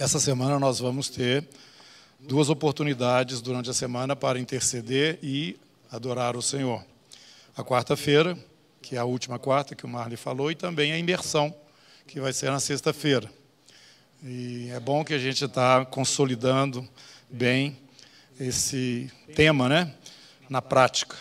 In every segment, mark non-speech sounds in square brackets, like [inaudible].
Essa semana nós vamos ter duas oportunidades durante a semana para interceder e adorar o Senhor. A quarta-feira, que é a última quarta que o Marley falou, e também a imersão, que vai ser na sexta-feira. E é bom que a gente está consolidando bem esse tema, né, na prática.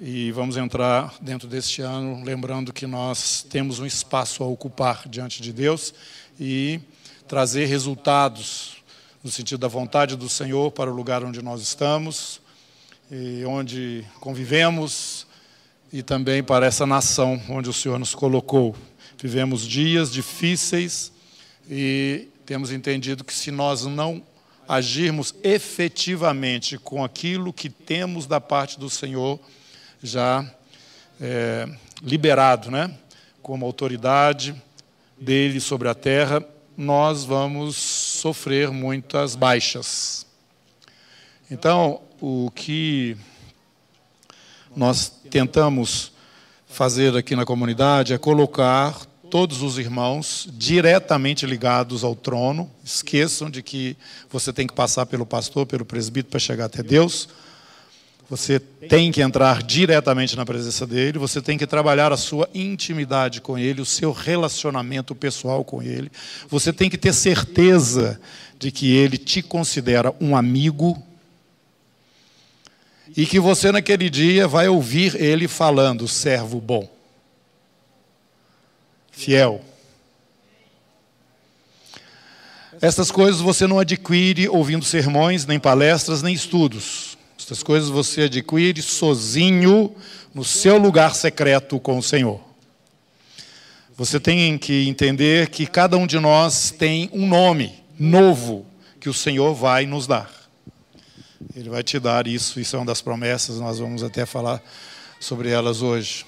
E vamos entrar dentro deste ano lembrando que nós temos um espaço a ocupar diante de Deus e trazer resultados no sentido da vontade do Senhor para o lugar onde nós estamos e onde convivemos e também para essa nação onde o Senhor nos colocou. Vivemos dias difíceis e temos entendido que se nós não agirmos efetivamente com aquilo que temos da parte do Senhor, já é, liberado, né? como autoridade dele sobre a terra, nós vamos sofrer muitas baixas. Então, o que nós tentamos fazer aqui na comunidade é colocar todos os irmãos diretamente ligados ao trono. Esqueçam de que você tem que passar pelo pastor, pelo presbítero para chegar até Deus. Você tem que entrar diretamente na presença dele, você tem que trabalhar a sua intimidade com ele, o seu relacionamento pessoal com ele. Você tem que ter certeza de que ele te considera um amigo e que você naquele dia vai ouvir ele falando, servo bom fiel. Estas coisas você não adquire ouvindo sermões, nem palestras, nem estudos. Estas coisas você adquire sozinho, no seu lugar secreto com o Senhor. Você tem que entender que cada um de nós tem um nome novo que o Senhor vai nos dar. Ele vai te dar isso, isso é uma das promessas, nós vamos até falar sobre elas hoje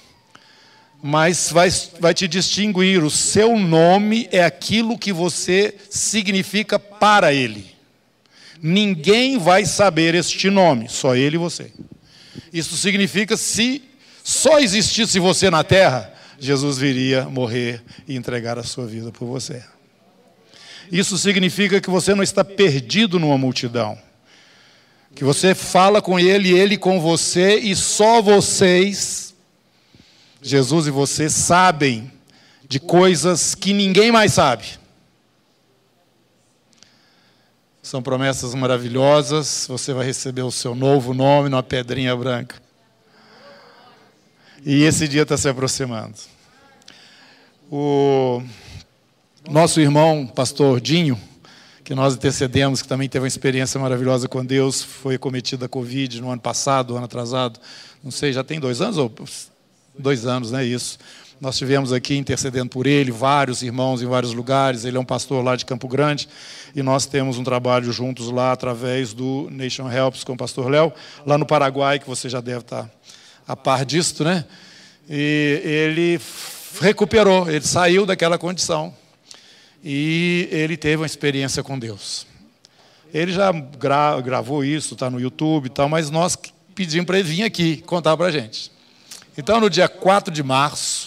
mas vai, vai te distinguir. O seu nome é aquilo que você significa para Ele. Ninguém vai saber este nome, só Ele e você. Isso significa se só existisse você na terra, Jesus viria morrer e entregar a sua vida por você. Isso significa que você não está perdido numa multidão. Que você fala com Ele, Ele com você e só vocês Jesus e você sabem de coisas que ninguém mais sabe. São promessas maravilhosas. Você vai receber o seu novo nome numa pedrinha branca. E esse dia está se aproximando. O nosso irmão, pastor Dinho, que nós intercedemos, que também teve uma experiência maravilhosa com Deus, foi cometido a Covid no ano passado, ano atrasado, não sei, já tem dois anos ou dois anos, né? Isso. Nós tivemos aqui intercedendo por ele, vários irmãos em vários lugares. Ele é um pastor lá de Campo Grande e nós temos um trabalho juntos lá através do Nation Helps com o pastor Léo, lá no Paraguai, que você já deve estar a par disto, né? E ele recuperou, ele saiu daquela condição e ele teve uma experiência com Deus. Ele já gra gravou isso, está no YouTube e tal, mas nós pedimos para ele vir aqui contar para a gente. Então, no dia 4 de março,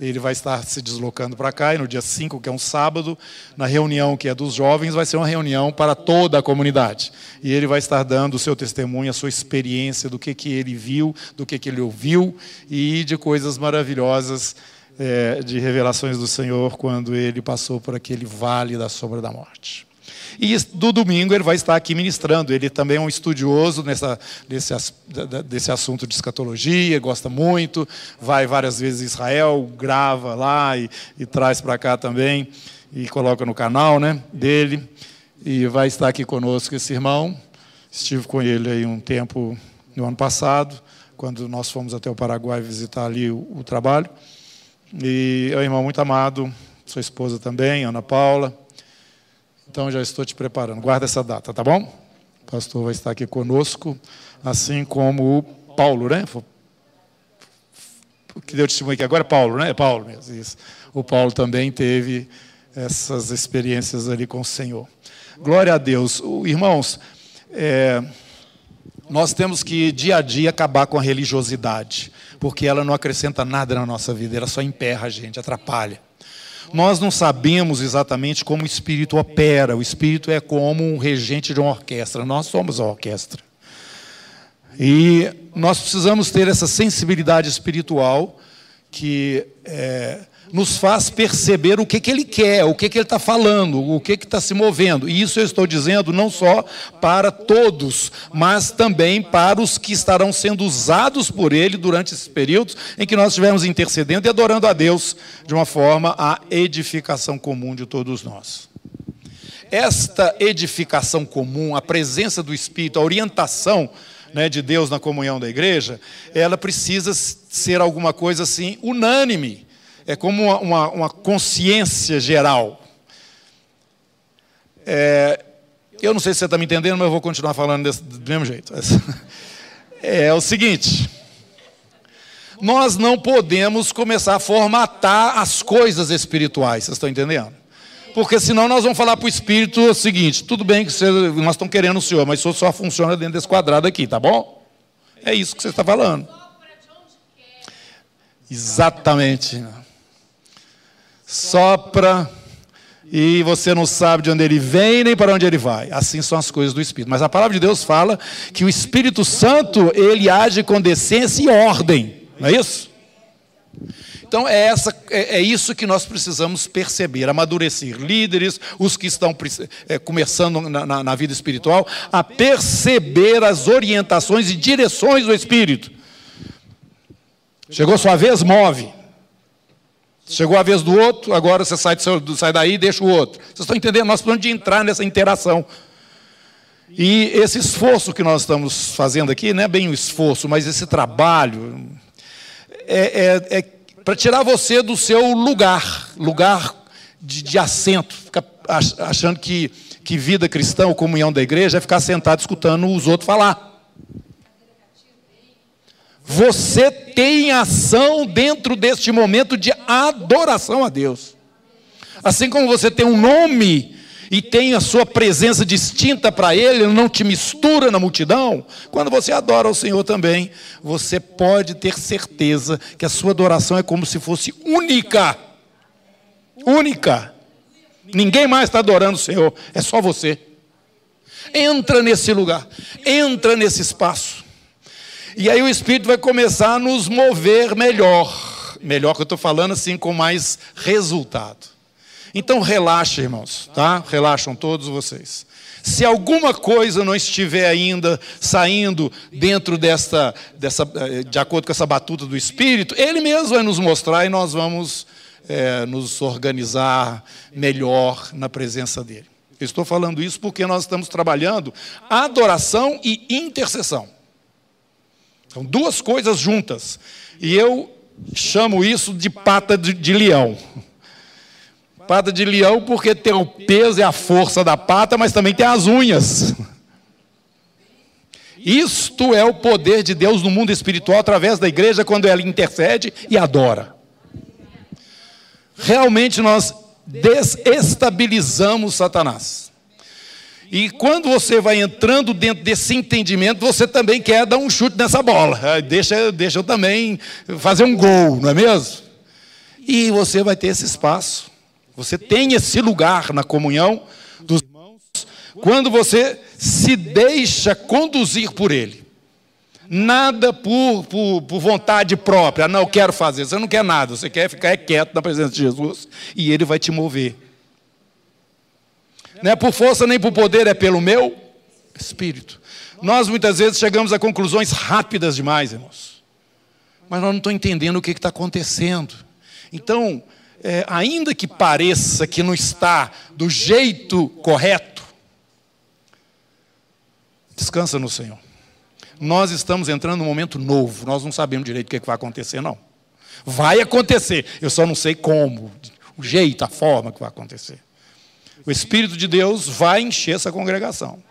ele vai estar se deslocando para cá, e no dia 5, que é um sábado, na reunião que é dos jovens, vai ser uma reunião para toda a comunidade. E ele vai estar dando o seu testemunho, a sua experiência do que, que ele viu, do que, que ele ouviu e de coisas maravilhosas é, de revelações do Senhor quando ele passou por aquele vale da sombra da morte. E do domingo ele vai estar aqui ministrando. Ele também é um estudioso nessa, desse, desse assunto de escatologia, gosta muito, vai várias vezes a Israel, grava lá e, e traz para cá também, e coloca no canal né, dele. E vai estar aqui conosco esse irmão. Estive com ele aí um tempo no ano passado, quando nós fomos até o Paraguai visitar ali o, o trabalho. E é um irmão muito amado, sua esposa também, Ana Paula. Então já estou te preparando. Guarda essa data, tá bom? O pastor vai estar aqui conosco, assim como o Paulo, né? Que deu testemunho aqui agora é Paulo, né? É Paulo mesmo, isso. O Paulo também teve essas experiências ali com o Senhor. Glória a Deus. Irmãos, é, nós temos que dia a dia acabar com a religiosidade, porque ela não acrescenta nada na nossa vida, ela só emperra a gente, atrapalha. Nós não sabemos exatamente como o Espírito opera. O Espírito é como um regente de uma orquestra. Nós somos a orquestra. E nós precisamos ter essa sensibilidade espiritual que é, nos faz perceber o que, que ele quer, o que, que ele está falando, o que está se movendo. E isso eu estou dizendo não só para todos, mas também para os que estarão sendo usados por ele durante esses períodos em que nós estivermos intercedendo e adorando a Deus de uma forma a edificação comum de todos nós. Esta edificação comum, a presença do Espírito, a orientação né, de Deus na comunhão da igreja, ela precisa ser alguma coisa assim unânime é como uma, uma, uma consciência geral. É, eu não sei se você está me entendendo, mas eu vou continuar falando desse, do mesmo jeito. [laughs] É o seguinte: nós não podemos começar a formatar as coisas espirituais, vocês estão entendendo? Porque senão nós vamos falar para o Espírito o seguinte: tudo bem que você, nós estamos querendo o Senhor, mas o Senhor só funciona dentro desse quadrado aqui, tá bom? É isso que você está falando. Exatamente sopra e você não sabe de onde ele vem nem para onde ele vai. Assim são as coisas do Espírito. Mas a palavra de Deus fala que o Espírito Santo, ele age com decência e ordem. Não é isso? Então é, essa, é, é isso que nós precisamos perceber, amadurecer líderes, os que estão é, começando na, na, na vida espiritual, a perceber as orientações e direções do Espírito. Chegou sua vez, move. Chegou a vez do outro, agora você sai, sai daí e deixa o outro. Vocês estão entendendo? Nós precisamos de entrar nessa interação. E esse esforço que nós estamos fazendo aqui, não é bem um esforço, mas esse trabalho, é, é, é para tirar você do seu lugar, lugar de, de assento, ficar achando que, que vida cristã ou comunhão da igreja é ficar sentado escutando os outros falar. Você tem ação dentro deste momento de adoração a Deus. Assim como você tem um nome e tem a sua presença distinta para Ele, não te mistura na multidão. Quando você adora o Senhor também, você pode ter certeza que a sua adoração é como se fosse única. Única. Ninguém mais está adorando o Senhor, é só você. Entra nesse lugar, entra nesse espaço. E aí o Espírito vai começar a nos mover melhor. Melhor que eu estou falando assim, com mais resultado. Então relaxa, irmãos, tá? Relaxam todos vocês. Se alguma coisa não estiver ainda saindo dentro desta, dessa, eh, de acordo com essa batuta do Espírito, Ele mesmo vai nos mostrar e nós vamos é, nos organizar melhor na presença dele. Eu estou falando isso porque nós estamos trabalhando adoração e intercessão. São duas coisas juntas. E eu chamo isso de pata de, de leão. Pata de leão porque tem o peso e a força da pata, mas também tem as unhas. Isto é o poder de Deus no mundo espiritual através da igreja quando ela intercede e adora. Realmente nós desestabilizamos Satanás. E quando você vai entrando dentro desse entendimento, você também quer dar um chute nessa bola. Ah, deixa, deixa eu também fazer um gol, não é mesmo? E você vai ter esse espaço. Você tem esse lugar na comunhão dos irmãos quando você se deixa conduzir por ele. Nada por, por, por, vontade própria. Não, eu quero fazer. Você não quer nada. Você quer ficar quieto na presença de Jesus e ele vai te mover. Não é por força nem por poder, é pelo meu espírito. Nós muitas vezes chegamos a conclusões rápidas demais, irmãos. Mas nós não estamos entendendo o que está acontecendo. Então, é, ainda que pareça que não está do jeito correto, descansa no Senhor. Nós estamos entrando num momento novo, nós não sabemos direito o que, é que vai acontecer, não. Vai acontecer, eu só não sei como, o jeito, a forma que vai acontecer. O Espírito de Deus vai encher essa congregação.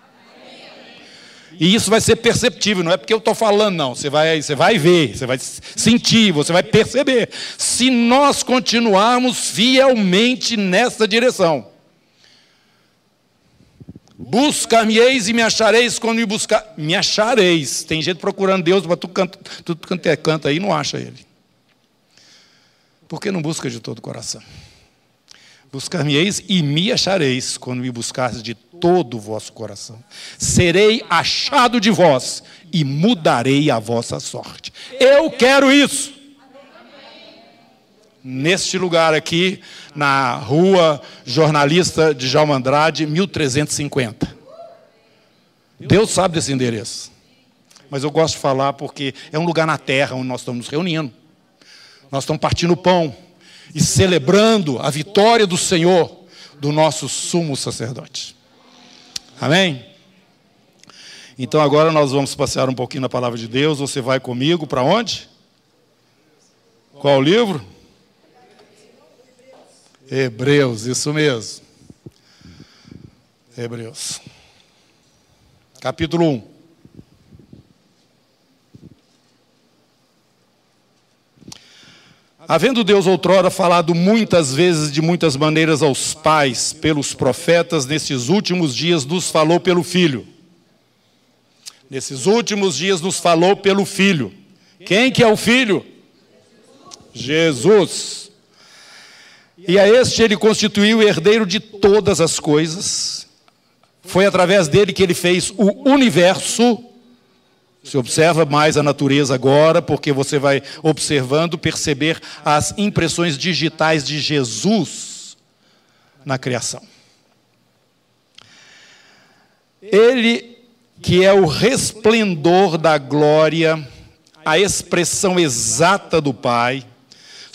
E isso vai ser perceptível, não é porque eu estou falando, não. Você vai, você vai ver, você vai sentir, você vai perceber. Se nós continuarmos fielmente nessa direção. Buscar-me-eis e me achareis quando me buscar. Me achareis. Tem gente procurando Deus, mas tu canta, tu canta, canta aí e não acha Ele. Por que não busca de todo o coração? Buscar-me-eis e me achareis quando me buscardes de todo o vosso coração. Serei achado de vós e mudarei a vossa sorte. Eu quero isso. Neste lugar aqui, na rua Jornalista de Jalma Andrade, 1350. Deus sabe desse endereço. Mas eu gosto de falar porque é um lugar na terra onde nós estamos nos reunindo. Nós estamos partindo pão e celebrando a vitória do Senhor, do nosso sumo sacerdote. Amém? Então agora nós vamos passear um pouquinho na palavra de Deus. Você vai comigo para onde? Qual livro? Hebreus, isso mesmo. Hebreus. Capítulo 1. Havendo Deus outrora falado muitas vezes, de muitas maneiras aos pais, pelos profetas, nesses últimos dias nos falou pelo Filho. Nesses últimos dias nos falou pelo Filho. Quem que é o Filho? Jesus. E a este ele constituiu o herdeiro de todas as coisas. Foi através dele que ele fez o universo você observa mais a natureza agora, porque você vai observando, perceber as impressões digitais de Jesus na criação. Ele que é o resplendor da glória, a expressão exata do Pai,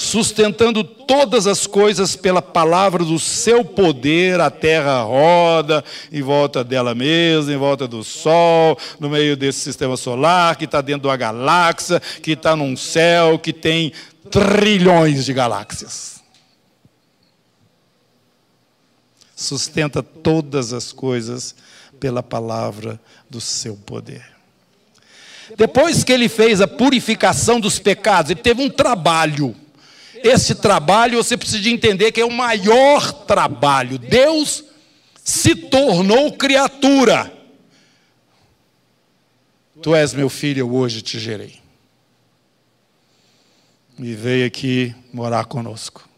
sustentando todas as coisas pela palavra do seu poder, a terra roda em volta dela mesma, em volta do Sol, no meio desse sistema solar, que está dentro de uma galáxia, que está num céu que tem trilhões de galáxias. Sustenta todas as coisas pela palavra do seu poder. Depois que ele fez a purificação dos pecados, ele teve um trabalho esse trabalho você precisa entender que é o maior trabalho. Deus se tornou criatura. Tu és meu filho, eu hoje te gerei. E veio aqui morar conosco.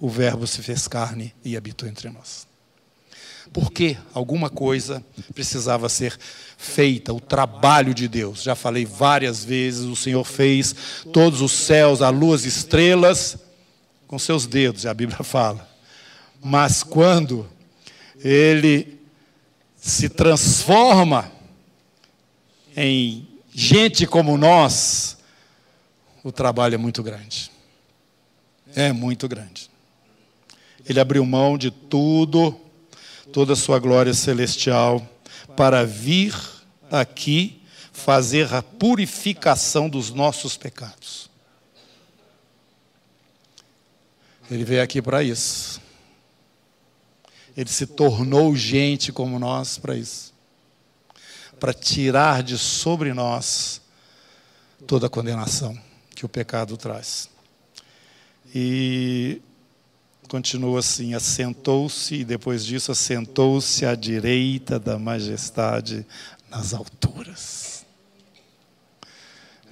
O Verbo se fez carne e habitou entre nós. Porque alguma coisa precisava ser feita, o trabalho de Deus. Já falei várias vezes, o Senhor fez todos os céus, a lua, as estrelas, com seus dedos, a Bíblia [laughs] fala. Mas quando ele se transforma em gente como nós, o trabalho é muito grande. É muito grande. Ele abriu mão de tudo, toda a sua glória celestial, para vir aqui fazer a purificação dos nossos pecados. Ele veio aqui para isso. Ele se tornou gente como nós para isso. Para tirar de sobre nós toda a condenação que o pecado traz. E continua assim: assentou-se, e depois disso assentou-se à direita da majestade nas alturas.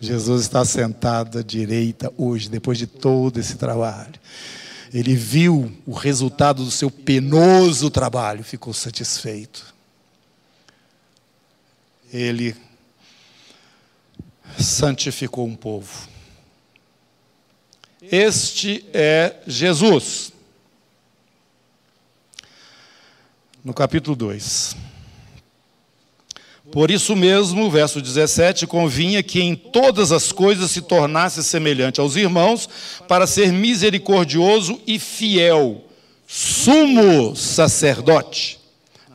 Jesus está sentado à direita hoje, depois de todo esse trabalho. Ele viu o resultado do seu penoso trabalho, ficou satisfeito. Ele santificou um povo. Este é Jesus. No capítulo 2. Por isso mesmo, verso 17, convinha que em todas as coisas se tornasse semelhante aos irmãos, para ser misericordioso e fiel, sumo sacerdote,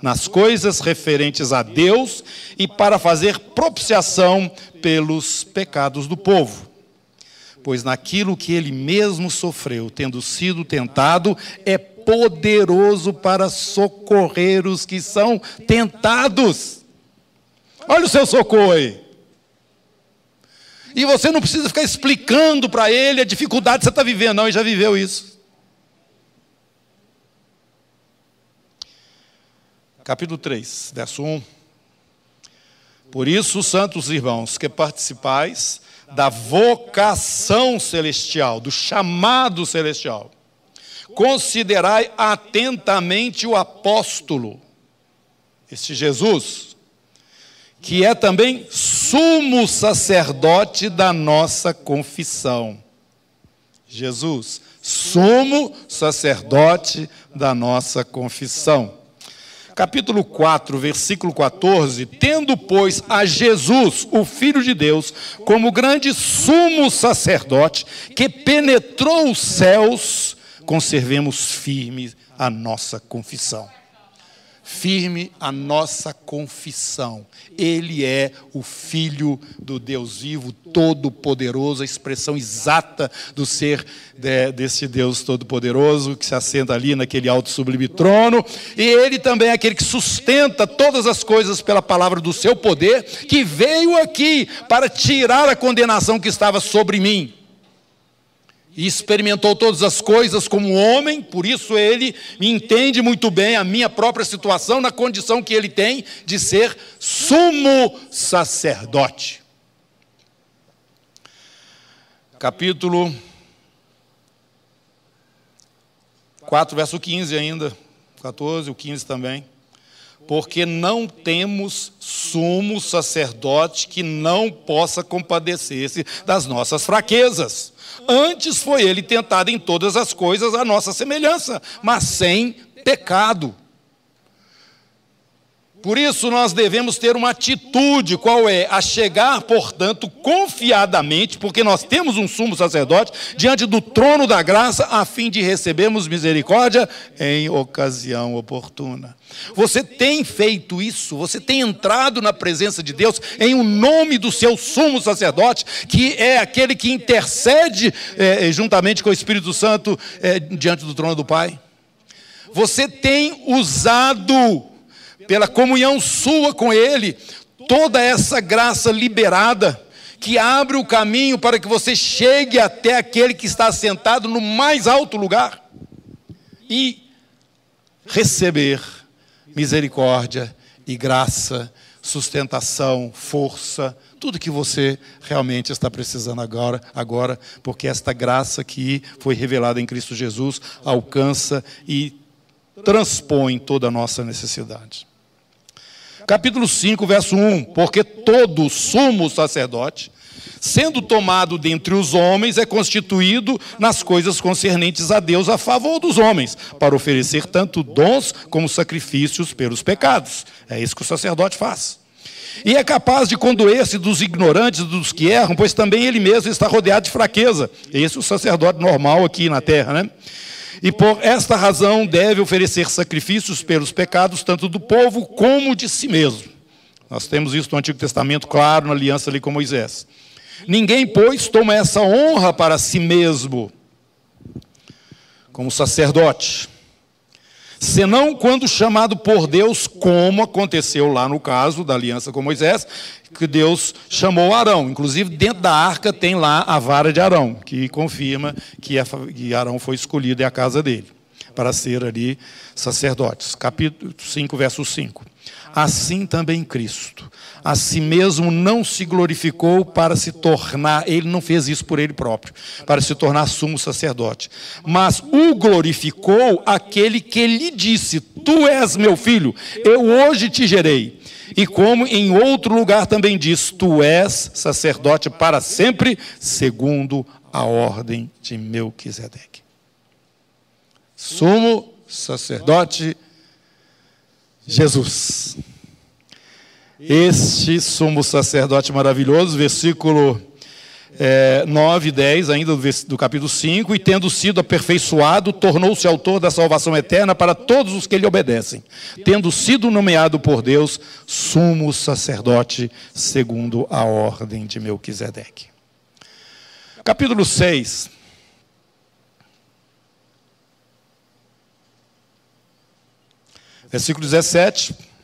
nas coisas referentes a Deus e para fazer propiciação pelos pecados do povo. Pois naquilo que ele mesmo sofreu, tendo sido tentado, é poderoso para socorrer os que são tentados. Olha o seu socorro aí. E você não precisa ficar explicando para ele a dificuldade que você está vivendo, não, ele já viveu isso. Capítulo 3, verso 1. Por isso, santos irmãos, que participais da vocação celestial, do chamado celestial, considerai atentamente o apóstolo, este Jesus, que é também sumo sacerdote da nossa confissão. Jesus, sumo sacerdote da nossa confissão. Capítulo 4, versículo 14: Tendo, pois, a Jesus, o Filho de Deus, como grande sumo sacerdote, que penetrou os céus, conservemos firme a nossa confissão firme a nossa confissão. Ele é o Filho do Deus vivo, todo-poderoso, a expressão exata do ser de, desse Deus todo-poderoso que se assenta ali naquele alto sublime trono. E ele também é aquele que sustenta todas as coisas pela palavra do seu poder, que veio aqui para tirar a condenação que estava sobre mim e experimentou todas as coisas como homem, por isso ele entende muito bem a minha própria situação na condição que ele tem de ser sumo sacerdote. Capítulo 4, verso 15 ainda, 14, o 15 também. Porque não temos sumo sacerdote que não possa compadecer-se das nossas fraquezas Antes foi ele tentado em todas as coisas à nossa semelhança, mas sem pecado. Por isso nós devemos ter uma atitude, qual é? A chegar, portanto, confiadamente, porque nós temos um sumo sacerdote, diante do trono da graça, a fim de recebermos misericórdia em ocasião oportuna. Você tem feito isso, você tem entrado na presença de Deus em o um nome do seu sumo sacerdote, que é aquele que intercede é, juntamente com o Espírito Santo é, diante do trono do Pai. Você tem usado pela comunhão sua com Ele, toda essa graça liberada, que abre o caminho para que você chegue até aquele que está sentado no mais alto lugar e receber misericórdia e graça, sustentação, força, tudo que você realmente está precisando agora, agora, porque esta graça que foi revelada em Cristo Jesus alcança e transpõe toda a nossa necessidade. Capítulo 5, verso 1: Porque todo sumo sacerdote, sendo tomado dentre os homens, é constituído nas coisas concernentes a Deus a favor dos homens, para oferecer tanto dons como sacrifícios pelos pecados. É isso que o sacerdote faz. E é capaz de condoer-se dos ignorantes dos que erram, pois também ele mesmo está rodeado de fraqueza. Esse é o sacerdote normal aqui na terra, né? E por esta razão deve oferecer sacrifícios pelos pecados, tanto do povo como de si mesmo. Nós temos isso no Antigo Testamento, claro, na aliança ali com Moisés. Ninguém, pois, toma essa honra para si mesmo, como sacerdote, senão quando chamado por Deus, como aconteceu lá no caso da aliança com Moisés, que Deus chamou Arão. Inclusive, dentro da arca tem lá a vara de Arão, que confirma que Arão foi escolhido e a casa dele, para ser ali sacerdotes. Capítulo 5, verso 5. Assim também Cristo, a si mesmo não se glorificou para se tornar, ele não fez isso por ele próprio, para se tornar sumo sacerdote, mas o glorificou aquele que lhe disse: Tu és meu filho, eu hoje te gerei. E como em outro lugar também diz: Tu és sacerdote para sempre, segundo a ordem de Melquisedeque. Sumo sacerdote Jesus. Este sumo sacerdote maravilhoso, versículo é, 9 e 10, ainda do, do capítulo 5, e tendo sido aperfeiçoado, tornou-se autor da salvação eterna para todos os que lhe obedecem, tendo sido nomeado por Deus sumo sacerdote segundo a ordem de Melquisedeque. Capítulo 6. Versículo 17.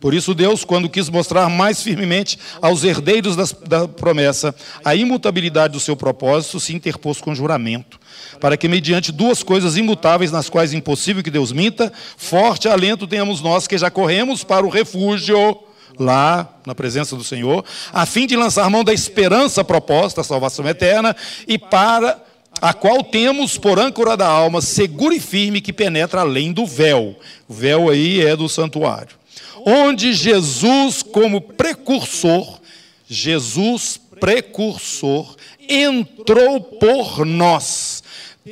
Por isso, Deus, quando quis mostrar mais firmemente aos herdeiros da promessa a imutabilidade do seu propósito, se interpôs com juramento, para que, mediante duas coisas imutáveis, nas quais é impossível que Deus minta, forte alento tenhamos nós que já corremos para o refúgio lá na presença do Senhor, a fim de lançar mão da esperança proposta, a salvação eterna, e para a qual temos por âncora da alma segura e firme que penetra além do véu. O véu aí é do santuário. Onde Jesus, como precursor, Jesus precursor, entrou por nós,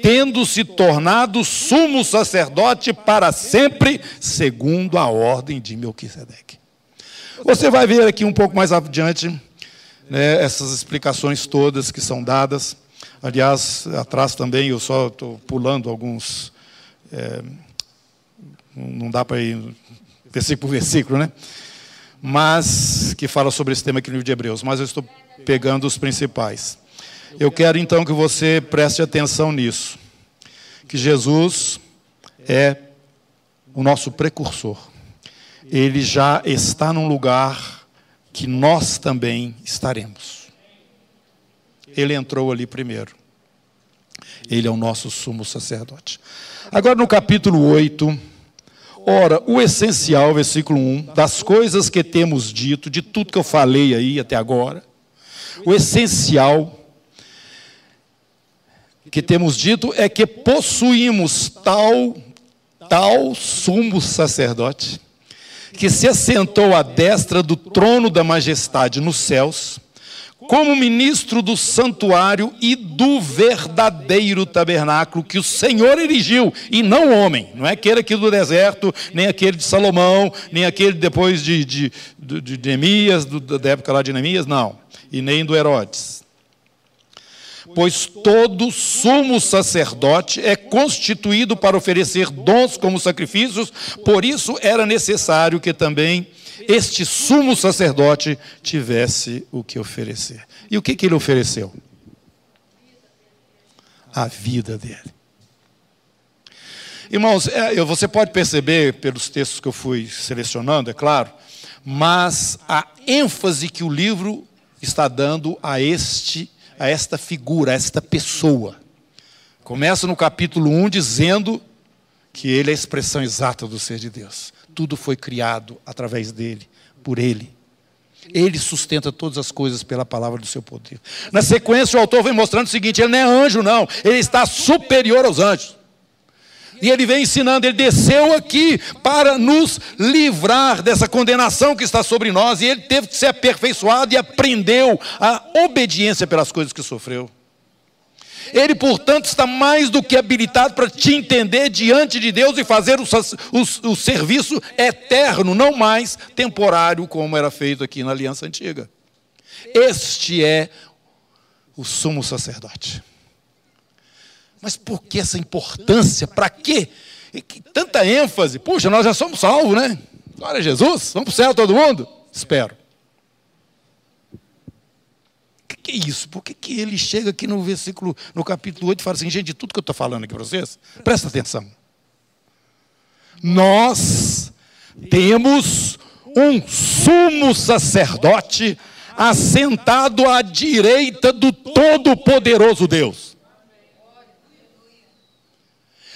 tendo se tornado sumo sacerdote para sempre, segundo a ordem de Melquisedeque. Você vai ver aqui um pouco mais adiante né, essas explicações todas que são dadas. Aliás, atrás também eu só estou pulando alguns. É, não dá para ir versículo por versículo, né? Mas que fala sobre esse tema aqui no livro de Hebreus. Mas eu estou pegando os principais. Eu quero então que você preste atenção nisso. Que Jesus é o nosso precursor. Ele já está num lugar que nós também estaremos. Ele entrou ali primeiro. Ele é o nosso sumo sacerdote. Agora no capítulo 8, ora, o essencial, versículo 1, das coisas que temos dito, de tudo que eu falei aí até agora, o essencial que temos dito é que possuímos tal tal sumo sacerdote que se assentou à destra do trono da majestade nos céus como ministro do santuário e do verdadeiro tabernáculo que o Senhor erigiu, e não homem, não é aquele aqui do deserto, nem aquele de Salomão, nem aquele depois de, de, de, de Neemias, da época lá de Neemias, não, e nem do Herodes. Pois todo sumo sacerdote é constituído para oferecer dons como sacrifícios, por isso era necessário que também este sumo sacerdote tivesse o que oferecer. E o que, que ele ofereceu? A vida dele. Irmãos, é, você pode perceber pelos textos que eu fui selecionando, é claro, mas a ênfase que o livro está dando a este a esta figura, a esta pessoa. Começa no capítulo 1 dizendo que ele é a expressão exata do ser de Deus tudo foi criado através dele, por ele. Ele sustenta todas as coisas pela palavra do seu poder. Na sequência, o autor vem mostrando o seguinte: ele não é anjo, não, ele está superior aos anjos. E ele vem ensinando, ele desceu aqui para nos livrar dessa condenação que está sobre nós, e ele teve que ser aperfeiçoado e aprendeu a obediência pelas coisas que sofreu. Ele, portanto, está mais do que habilitado para te entender diante de Deus e fazer o, o, o, serviço eterno, não mais temporário, como era feito aqui na aliança antiga. Este é o sumo sacerdote. Mas por que essa importância? Para quê? Tanta ênfase. Puxa, nós já somos salvos, né? Glória a Jesus, vamos para o céu todo mundo? Espero que é isso? Por que, que ele chega aqui no versículo, no capítulo 8 e fala assim, gente, de tudo que eu estou falando aqui para vocês, presta atenção. Nós temos um sumo sacerdote assentado à direita do Todo-Poderoso Deus.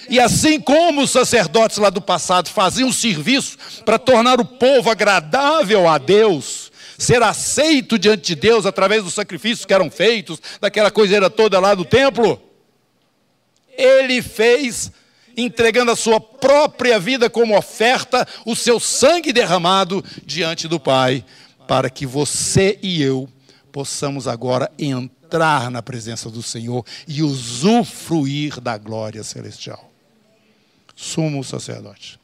E assim como os sacerdotes lá do passado faziam serviço para tornar o povo agradável a Deus, ser aceito diante de Deus através dos sacrifícios que eram feitos, daquela coiseira toda lá do templo. Ele fez, entregando a sua própria vida como oferta, o seu sangue derramado diante do Pai, para que você e eu possamos agora entrar na presença do Senhor e usufruir da glória celestial. Sumo sacerdote.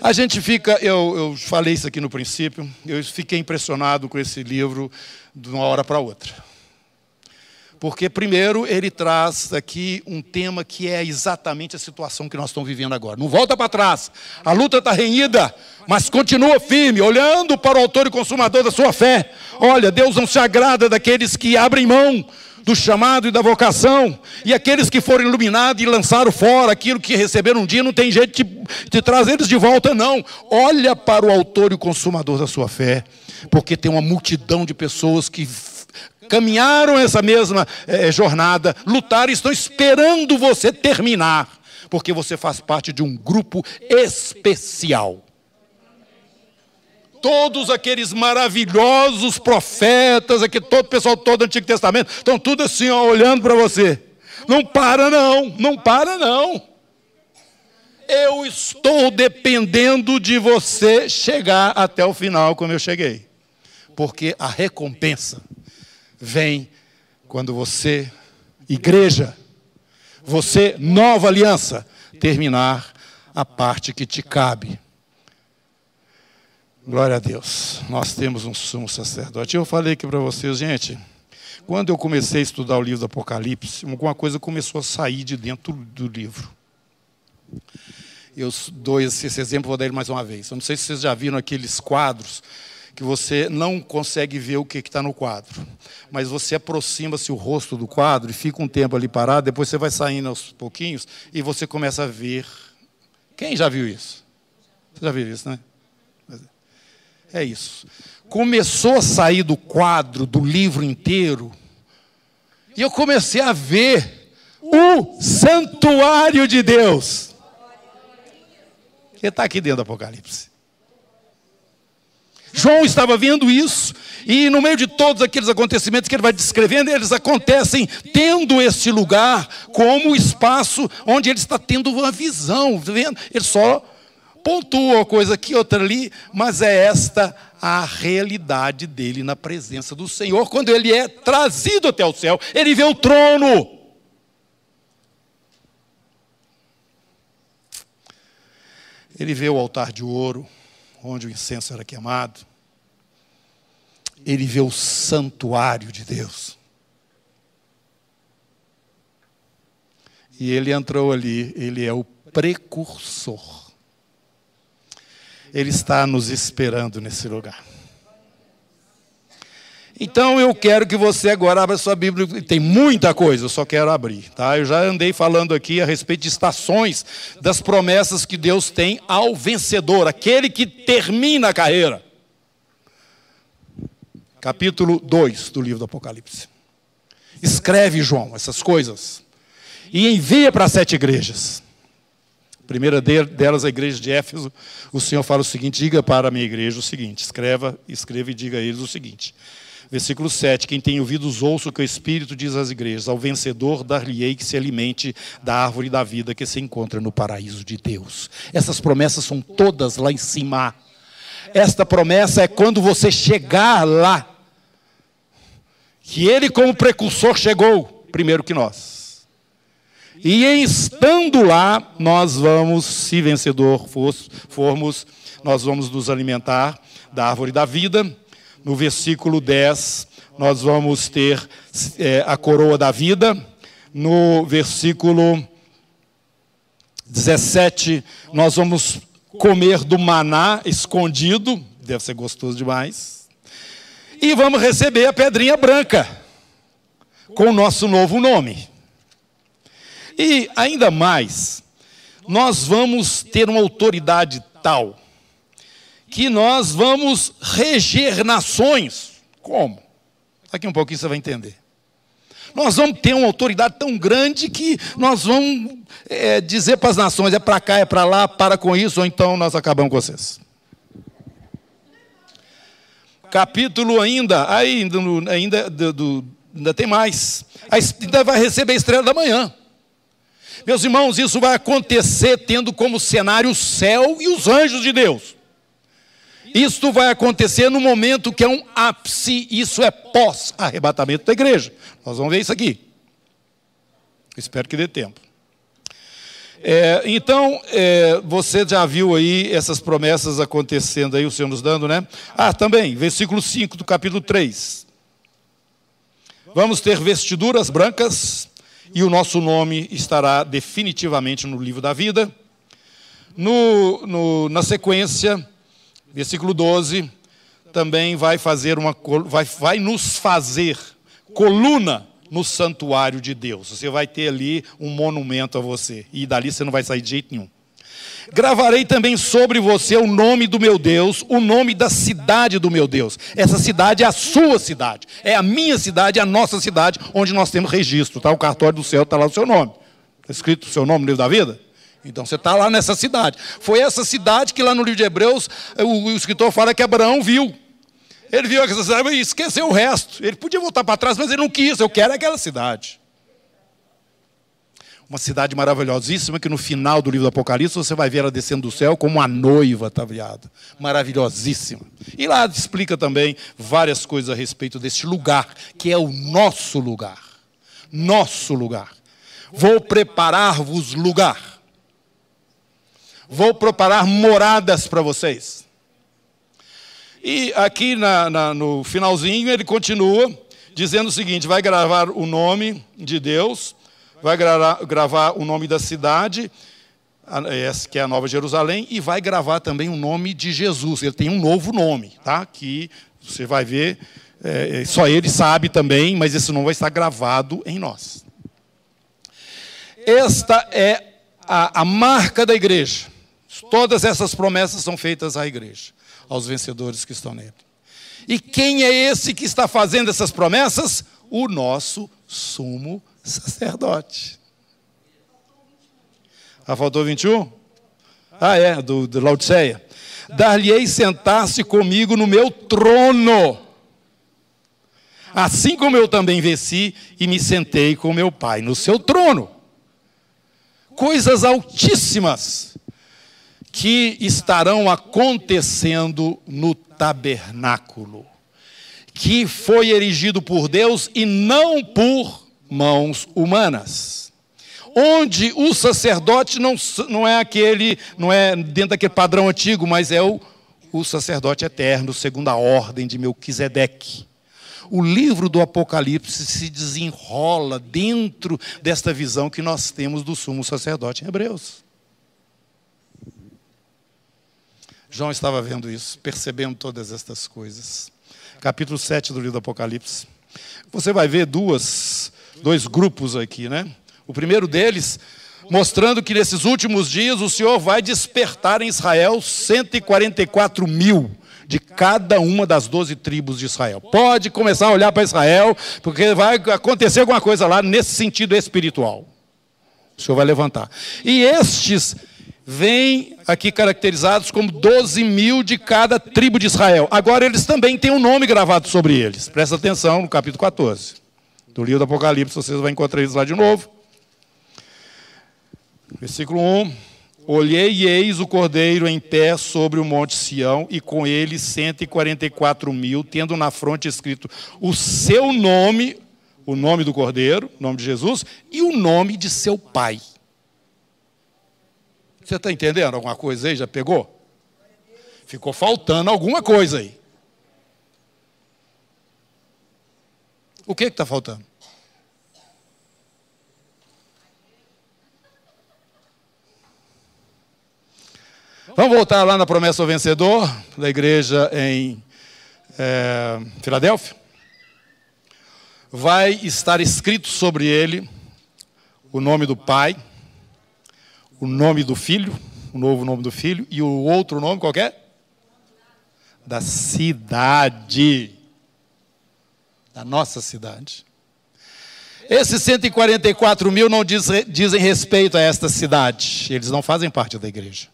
A gente fica, eu, eu falei isso aqui no princípio, eu fiquei impressionado com esse livro de uma hora para outra. Porque, primeiro, ele traz aqui um tema que é exatamente a situação que nós estamos vivendo agora. Não volta para trás. A luta está renhida, mas continua firme, olhando para o autor e consumador da sua fé. Olha, Deus não se agrada daqueles que abrem mão do chamado e da vocação, e aqueles que foram iluminados e lançaram fora aquilo que receberam um dia, não tem jeito de, de trazer eles de volta, não. Olha para o autor e o consumador da sua fé, porque tem uma multidão de pessoas que caminharam essa mesma é, jornada, lutaram e estão esperando você terminar, porque você faz parte de um grupo especial todos aqueles maravilhosos profetas, aqui todo o pessoal todo do Antigo Testamento, estão tudo assim, ó, olhando para você. Não para, não. Não para, não. Eu estou dependendo de você chegar até o final como eu cheguei. Porque a recompensa vem quando você, igreja, você, nova aliança, terminar a parte que te cabe. Glória a Deus. Nós temos um sumo sacerdote. Eu falei aqui para vocês, gente, quando eu comecei a estudar o livro do Apocalipse, alguma coisa começou a sair de dentro do livro. Eu dou esse, exemplo, vou dar ele mais uma vez. Eu não sei se vocês já viram aqueles quadros que você não consegue ver o que está no quadro. Mas você aproxima-se o rosto do quadro e fica um tempo ali parado, depois você vai saindo aos pouquinhos e você começa a ver. Quem já viu isso? Você já viu isso, né? É isso. Começou a sair do quadro, do livro inteiro, e eu comecei a ver o santuário de Deus que está aqui dentro do Apocalipse. João estava vendo isso, e no meio de todos aqueles acontecimentos que ele vai descrevendo, eles acontecem tendo este lugar como espaço onde ele está tendo uma visão, vendo? Ele só pontua uma coisa aqui, outra ali, mas é esta a realidade dele na presença do Senhor. Quando ele é trazido até o céu, ele vê o trono. Ele vê o altar de ouro, onde o incenso era queimado. Ele vê o santuário de Deus. E ele entrou ali, ele é o precursor. Ele está nos esperando nesse lugar. Então eu quero que você agora abra sua Bíblia. Tem muita coisa, eu só quero abrir. Tá? Eu já andei falando aqui a respeito de estações das promessas que Deus tem ao vencedor, aquele que termina a carreira. Capítulo 2 do livro do Apocalipse. Escreve, João, essas coisas. E envia para sete igrejas. Primeira delas, a igreja de Éfeso, o Senhor fala o seguinte: diga para a minha igreja o seguinte, escreva, escreva e diga a eles o seguinte: Versículo 7: Quem tem ouvidos, ouça o que o Espírito diz às igrejas. Ao vencedor, dar-lhe-ei que se alimente da árvore da vida que se encontra no paraíso de Deus. Essas promessas são todas lá em cima. Esta promessa é quando você chegar lá, que ele, como precursor, chegou primeiro que nós. E estando lá, nós vamos, se vencedor formos, nós vamos nos alimentar da árvore da vida no versículo 10, nós vamos ter é, a coroa da vida. No versículo 17, nós vamos comer do maná escondido, deve ser gostoso demais. E vamos receber a pedrinha branca, com o nosso novo nome. E ainda mais, nós vamos ter uma autoridade tal que nós vamos reger nações. Como? Daqui um pouquinho você vai entender. Nós vamos ter uma autoridade tão grande que nós vamos é, dizer para as nações: é para cá, é para lá, para com isso, ou então nós acabamos com vocês. Capítulo ainda, ainda, ainda, ainda tem mais. Ainda vai receber a estrela da manhã. Meus irmãos, isso vai acontecer tendo como cenário o céu e os anjos de Deus. Isto vai acontecer no momento que é um ápice, isso é pós-arrebatamento da igreja. Nós vamos ver isso aqui. Espero que dê tempo. É, então, é, você já viu aí essas promessas acontecendo aí, o Senhor nos dando, né? Ah, também, versículo 5 do capítulo 3. Vamos ter vestiduras brancas e o nosso nome estará definitivamente no livro da vida. No, no, na sequência, Versículo 12 também vai fazer uma vai, vai nos fazer coluna no santuário de Deus. Você vai ter ali um monumento a você e dali você não vai sair de jeito nenhum. Gravarei também sobre você o nome do meu Deus, o nome da cidade do meu Deus. Essa cidade é a sua cidade, é a minha cidade, é a nossa cidade, onde nós temos registro. Tá? O cartório do céu está lá o seu nome. Está escrito o seu nome no livro da vida? Então você está lá nessa cidade. Foi essa cidade que lá no livro de Hebreus o, o escritor fala que Abraão viu. Ele viu aquela cidade e esqueceu o resto. Ele podia voltar para trás, mas ele não quis. Eu quero aquela cidade. Uma cidade maravilhosíssima que no final do livro do Apocalipse você vai ver ela descendo do céu como uma noiva ataviada. Maravilhosíssima. E lá explica também várias coisas a respeito deste lugar, que é o nosso lugar. Nosso lugar. Vou preparar-vos lugar. Vou preparar moradas para vocês. E aqui na, na, no finalzinho ele continua dizendo o seguinte: vai gravar o nome de Deus vai gravar, o nome da cidade, que é a Nova Jerusalém, e vai gravar também o nome de Jesus. Ele tem um novo nome, tá? Que você vai ver, é, só ele sabe também, mas esse nome vai estar gravado em nós. Esta é a, a marca da igreja. Todas essas promessas são feitas à igreja, aos vencedores que estão nele. E quem é esse que está fazendo essas promessas? O nosso sumo sacerdote. Ah, faltou 21? Ah, é, do, do Laodiceia. Dar-lhe-ei sentar-se comigo no meu trono. Assim como eu também venci e me sentei com meu pai no seu trono. Coisas altíssimas que estarão acontecendo no tabernáculo, que foi erigido por Deus e não por mãos humanas. Onde o sacerdote não, não é aquele, não é dentro daquele padrão antigo, mas é o, o sacerdote eterno, segundo a ordem de Melquisedeque. O livro do Apocalipse se desenrola dentro desta visão que nós temos do sumo sacerdote em Hebreus. João estava vendo isso, percebendo todas estas coisas. Capítulo 7 do livro do Apocalipse. Você vai ver duas dois grupos aqui, né? O primeiro deles, mostrando que nesses últimos dias o Senhor vai despertar em Israel 144 mil de cada uma das doze tribos de Israel. Pode começar a olhar para Israel, porque vai acontecer alguma coisa lá nesse sentido espiritual. O Senhor vai levantar. E estes vêm aqui caracterizados como 12 mil de cada tribo de Israel. Agora eles também têm um nome gravado sobre eles. Presta atenção no capítulo 14 do livro do Apocalipse, vocês vão encontrar eles lá de novo. Versículo 1. Olhei e eis o cordeiro em pé sobre o monte Sião, e com ele 144 mil, tendo na fronte escrito o seu nome, o nome do cordeiro, o nome de Jesus, e o nome de seu pai. Você está entendendo alguma coisa aí? Já pegou? Ficou faltando alguma coisa aí. O que está faltando? Vamos voltar lá na promessa ao vencedor, da igreja em é, Filadélfia. Vai estar escrito sobre ele o nome do Pai, o nome do Filho, o novo nome do Filho, e o outro nome qualquer? É? Da cidade da nossa cidade. Esses 144 mil não diz, dizem respeito a esta cidade, eles não fazem parte da igreja.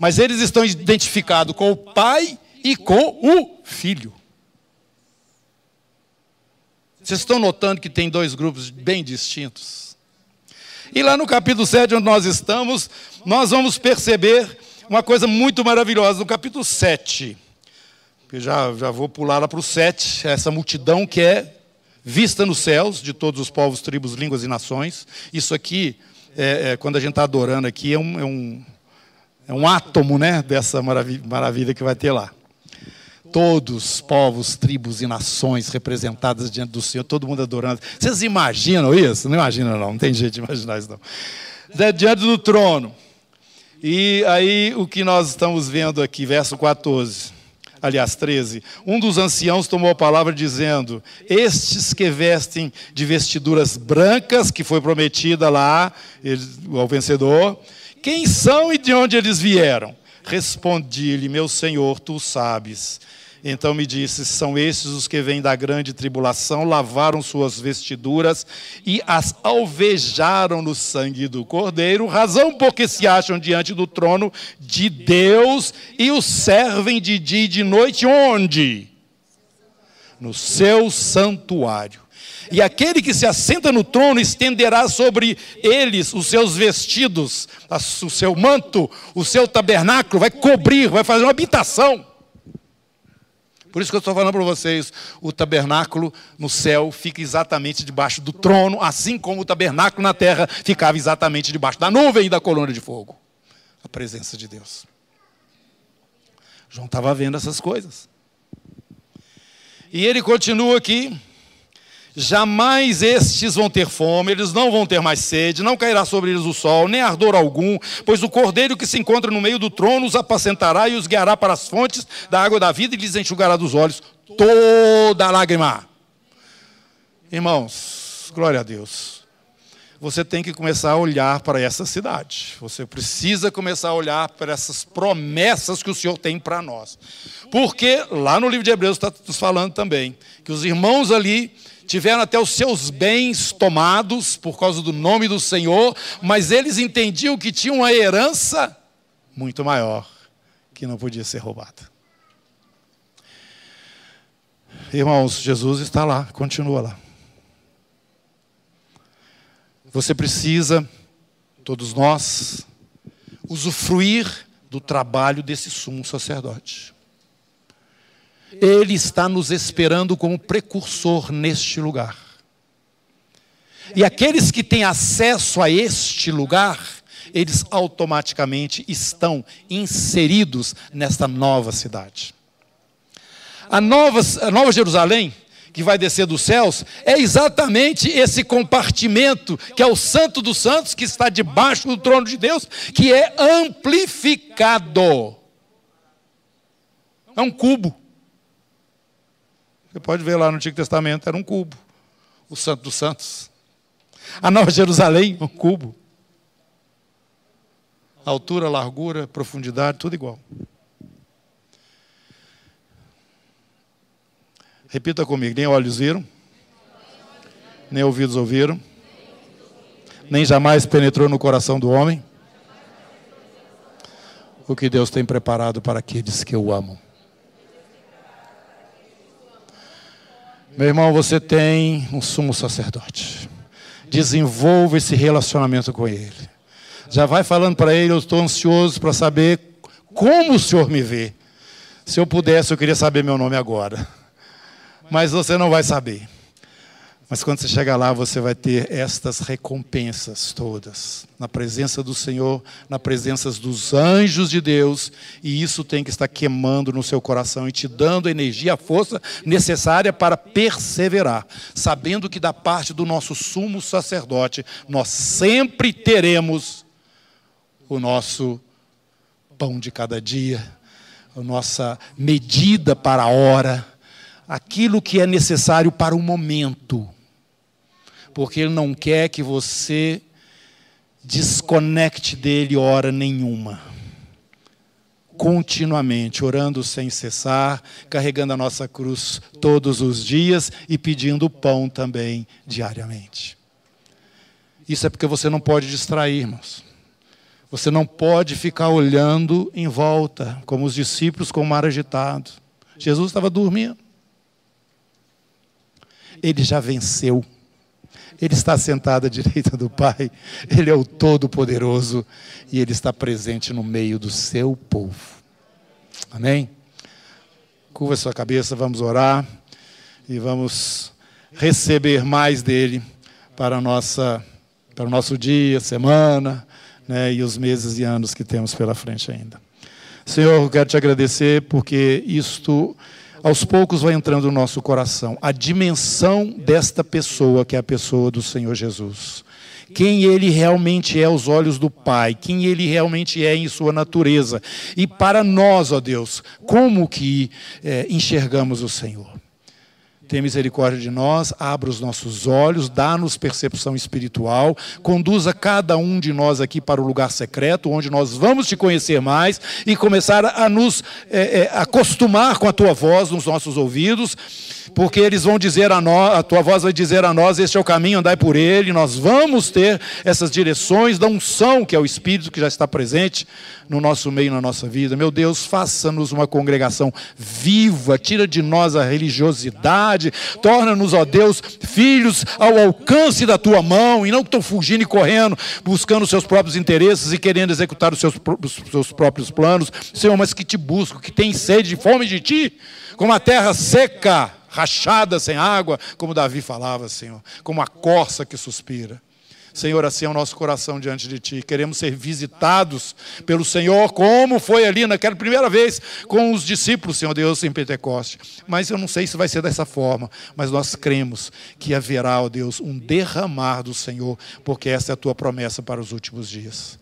Mas eles estão identificados com o Pai e com o Filho. Vocês estão notando que tem dois grupos bem distintos? E lá no capítulo 7, onde nós estamos, nós vamos perceber uma coisa muito maravilhosa. No capítulo 7, eu já, já vou pular lá para o 7, essa multidão que é vista nos céus, de todos os povos, tribos, línguas e nações. Isso aqui, é, é, quando a gente está adorando aqui, é um, é um, é um átomo né, dessa maravilha, maravilha que vai ter lá. Todos, povos, tribos e nações representadas diante do Senhor, todo mundo adorando. Vocês imaginam isso? Não imaginam, não, não tem jeito de imaginar isso, não. Diante do trono. E aí, o que nós estamos vendo aqui, verso 14 aliás, 13. Um dos anciãos tomou a palavra dizendo: Estes que vestem de vestiduras brancas, que foi prometida lá ao vencedor, quem são e de onde eles vieram? Respondi-lhe: Meu senhor, tu sabes. Então me disse: São esses os que vêm da grande tribulação, lavaram suas vestiduras e as alvejaram no sangue do Cordeiro, razão porque se acham diante do trono de Deus e o servem de dia e de noite, onde? No seu santuário. E aquele que se assenta no trono estenderá sobre eles os seus vestidos, o seu manto, o seu tabernáculo, vai cobrir, vai fazer uma habitação. Por isso que eu estou falando para vocês, o tabernáculo no céu fica exatamente debaixo do trono, assim como o tabernáculo na terra ficava exatamente debaixo da nuvem e da coluna de fogo. A presença de Deus. João estava vendo essas coisas. E ele continua aqui. Jamais estes vão ter fome, eles não vão ter mais sede, não cairá sobre eles o sol, nem ardor algum, pois o cordeiro que se encontra no meio do trono os apacentará e os guiará para as fontes da água da vida e lhes enxugará dos olhos toda lágrima. Irmãos, glória a Deus. Você tem que começar a olhar para essa cidade. Você precisa começar a olhar para essas promessas que o Senhor tem para nós. Porque lá no livro de Hebreus está nos falando também que os irmãos ali tiveram até os seus bens tomados por causa do nome do Senhor, mas eles entendiam que tinham uma herança muito maior, que não podia ser roubada. Irmãos, Jesus está lá, continua lá. Você precisa, todos nós, usufruir do trabalho desse sumo sacerdote. Ele está nos esperando como precursor neste lugar. E aqueles que têm acesso a este lugar, eles automaticamente estão inseridos nesta nova cidade. A nova, a nova Jerusalém, que vai descer dos céus, é exatamente esse compartimento, que é o Santo dos Santos, que está debaixo do trono de Deus, que é amplificado. É um cubo. Você pode ver lá no Antigo Testamento, era um cubo. O Santo dos Santos. A Nova Jerusalém, um cubo. Altura, largura, profundidade, tudo igual. Repita comigo: nem olhos viram, nem ouvidos ouviram, nem jamais penetrou no coração do homem o que Deus tem preparado para aqueles que o amam. Meu irmão, você tem um sumo sacerdote. Desenvolva esse relacionamento com ele. Já vai falando para ele, eu estou ansioso para saber como o Senhor me vê. Se eu pudesse, eu queria saber meu nome agora. Mas você não vai saber. Mas quando você chegar lá, você vai ter estas recompensas todas, na presença do Senhor, na presença dos anjos de Deus, e isso tem que estar queimando no seu coração e te dando a energia, a força necessária para perseverar, sabendo que da parte do nosso sumo sacerdote, nós sempre teremos o nosso pão de cada dia, a nossa medida para a hora, aquilo que é necessário para o momento porque Ele não quer que você desconecte dele hora nenhuma. Continuamente, orando sem cessar, carregando a nossa cruz todos os dias e pedindo pão também diariamente. Isso é porque você não pode distrair, irmãos. Você não pode ficar olhando em volta, como os discípulos com o mar agitado. Jesus estava dormindo. Ele já venceu. Ele está sentado à direita do Pai, Ele é o Todo-Poderoso e Ele está presente no meio do seu povo. Amém? Curva sua cabeça, vamos orar e vamos receber mais dele para, nossa, para o nosso dia, semana né, e os meses e anos que temos pela frente ainda. Senhor, eu quero te agradecer porque isto aos poucos vai entrando no nosso coração a dimensão desta pessoa, que é a pessoa do Senhor Jesus. Quem ele realmente é aos olhos do Pai, quem ele realmente é em sua natureza. E para nós, ó Deus, como que é, enxergamos o Senhor? Tem misericórdia de nós, abra os nossos olhos, dá-nos percepção espiritual, conduza cada um de nós aqui para o lugar secreto, onde nós vamos te conhecer mais e começar a nos é, é, acostumar com a tua voz nos nossos ouvidos porque eles vão dizer a nós, a tua voz vai dizer a nós, este é o caminho, andai por ele, nós vamos ter essas direções da unção, que é o Espírito que já está presente no nosso meio, na nossa vida. Meu Deus, faça-nos uma congregação viva, tira de nós a religiosidade, torna-nos, ó Deus, filhos ao alcance da tua mão, e não que estão fugindo e correndo, buscando os seus próprios interesses e querendo executar os seus, os seus próprios planos, Senhor, mas que te buscam, que tem sede e fome de ti, como a terra seca rachada sem água, como Davi falava, Senhor, como a corça que suspira. Senhor, assim é o nosso coração diante de Ti. Queremos ser visitados pelo Senhor, como foi ali naquela primeira vez com os discípulos, Senhor Deus, em Pentecoste. Mas eu não sei se vai ser dessa forma, mas nós cremos que haverá, ó Deus, um derramar do Senhor, porque essa é a Tua promessa para os últimos dias.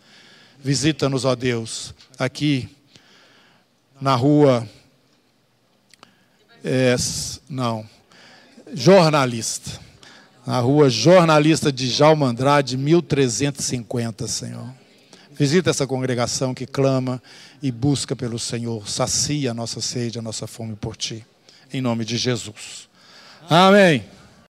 Visita-nos, ó Deus, aqui na rua é, não, jornalista. Na rua Jornalista de Jalma Andrade, 1350, Senhor. Visita essa congregação que clama e busca pelo Senhor. Sacia a nossa sede, a nossa fome por Ti. Em nome de Jesus. Amém.